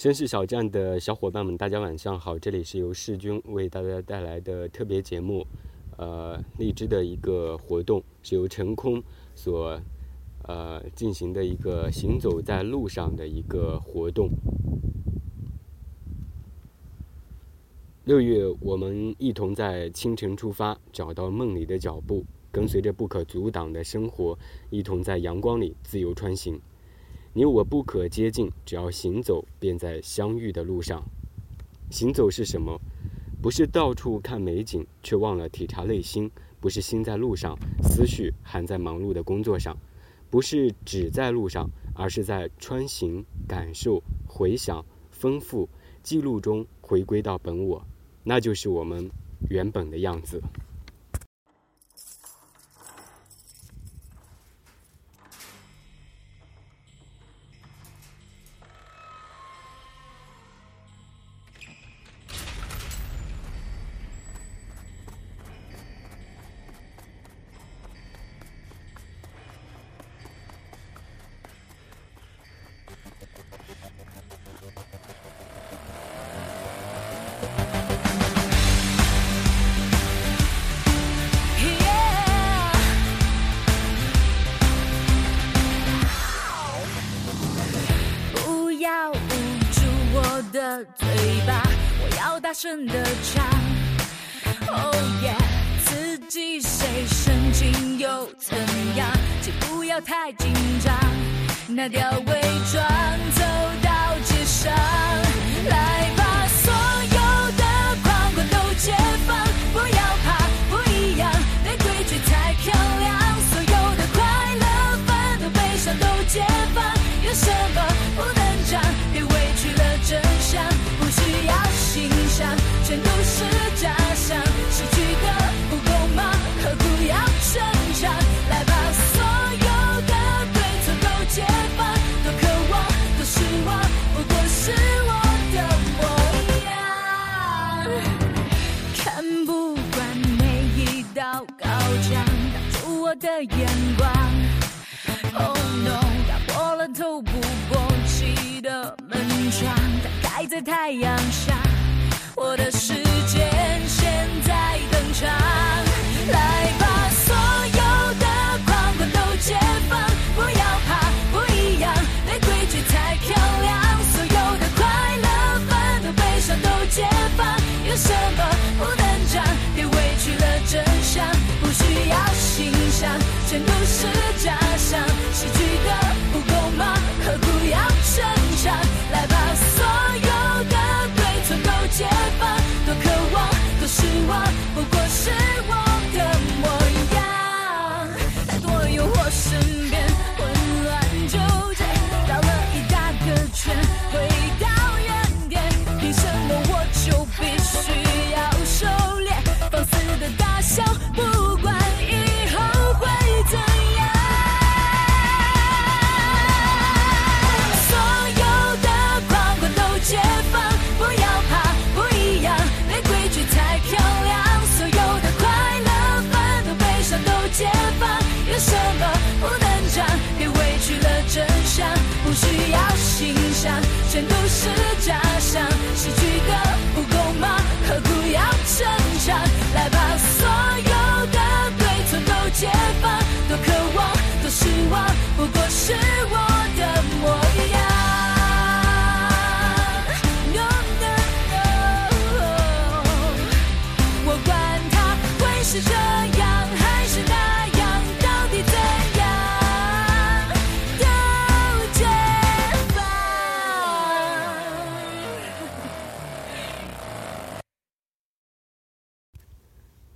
绅士小站的小伙伴们，大家晚上好！这里是由世军为大家带来的特别节目，呃，荔枝的一个活动，是由陈空所呃进行的一个行走在路上的一个活动。六月，我们一同在清晨出发，找到梦里的脚步，跟随着不可阻挡的生活，一同在阳光里自由穿行。你我不可接近，只要行走，便在相遇的路上。行走是什么？不是到处看美景，却忘了体察内心；不是心在路上，思绪还在忙碌的工作上；不是只在路上，而是在穿行、感受、回想、丰富、记录中回归到本我，那就是我们原本的样子。大声的唱。Oh yeah，刺激谁神经又怎样？请不要太紧张，拿掉伪装，眼光。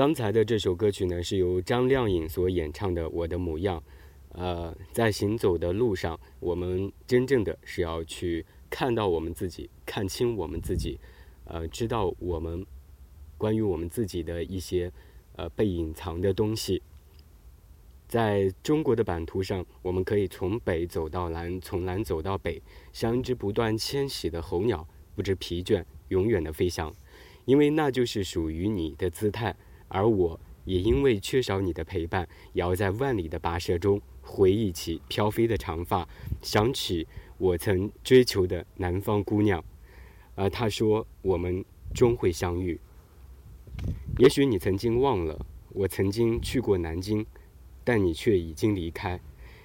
刚才的这首歌曲呢，是由张靓颖所演唱的《我的模样》。呃，在行走的路上，我们真正的是要去看到我们自己，看清我们自己，呃，知道我们关于我们自己的一些呃被隐藏的东西。在中国的版图上，我们可以从北走到南，从南走到北，像一只不断迁徙的候鸟，不知疲倦，永远的飞翔，因为那就是属于你的姿态。而我也因为缺少你的陪伴，也要在万里的跋涉中回忆起飘飞的长发，想起我曾追求的南方姑娘。而他说我们终会相遇。也许你曾经忘了，我曾经去过南京，但你却已经离开。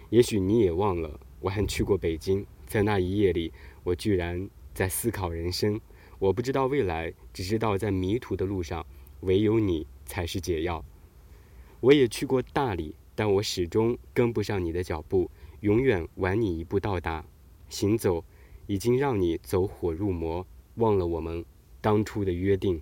也许你也忘了，我还去过北京，在那一夜里，我居然在思考人生。我不知道未来，只知道在迷途的路上，唯有你才是解药。我也去过大理，但我始终跟不上你的脚步，永远晚你一步到达。行走，已经让你走火入魔，忘了我们当初的约定。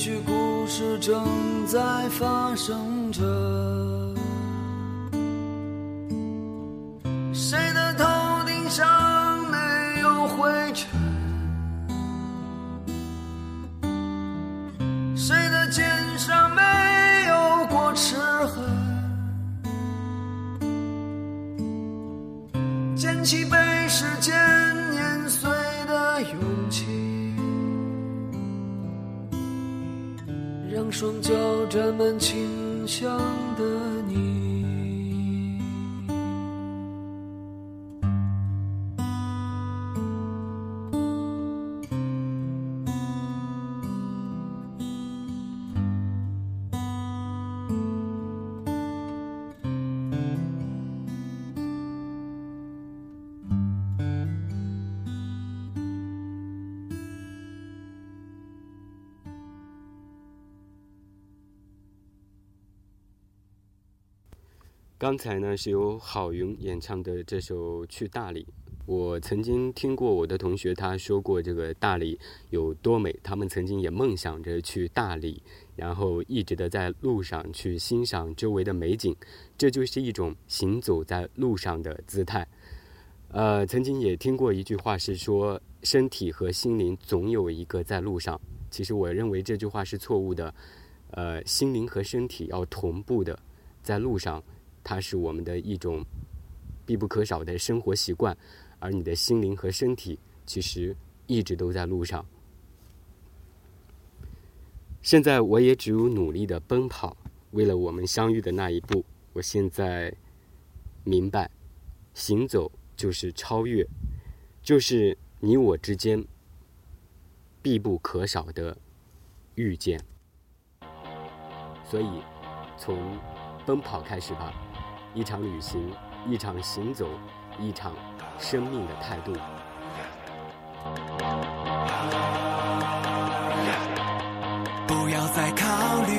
也许故事正在发生着。谁的头顶上没有灰尘？谁的肩上没有过齿痕？捡起被时间碾碎的勇气，双脚沾满清香的你。刚才呢是由郝云演唱的这首《去大理》。我曾经听过我的同学他说过这个大理有多美，他们曾经也梦想着去大理，然后一直的在路上去欣赏周围的美景，这就是一种行走在路上的姿态。呃，曾经也听过一句话是说，身体和心灵总有一个在路上。其实我认为这句话是错误的，呃，心灵和身体要同步的在路上。它是我们的一种必不可少的生活习惯，而你的心灵和身体其实一直都在路上，现在我也只有努力的奔跑，为了我们相遇的那一步。我现在明白，行走就是超越，就是你我之间必不可少的遇见。所以，从奔跑开始吧，一场旅行，一场行走，一场生命的态度。不要再考虑，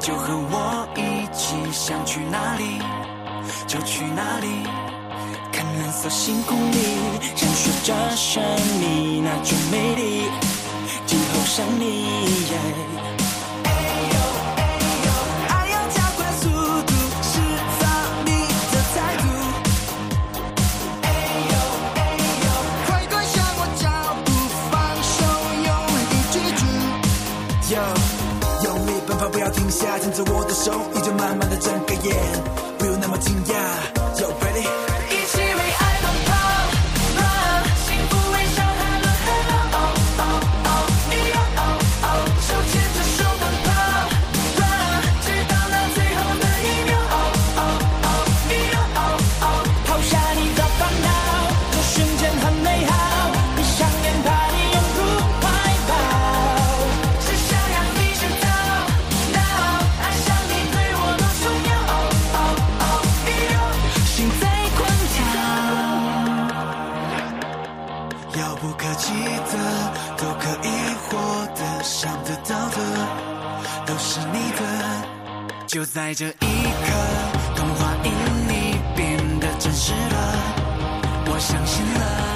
就和我一起，想去哪里就去哪里。看蓝色星空里闪烁着神秘那种美丽，今后想你。着我的手，你就慢慢的睁开眼，不用那么惊讶。就在这一刻，童话因你变得真实了，我相信了。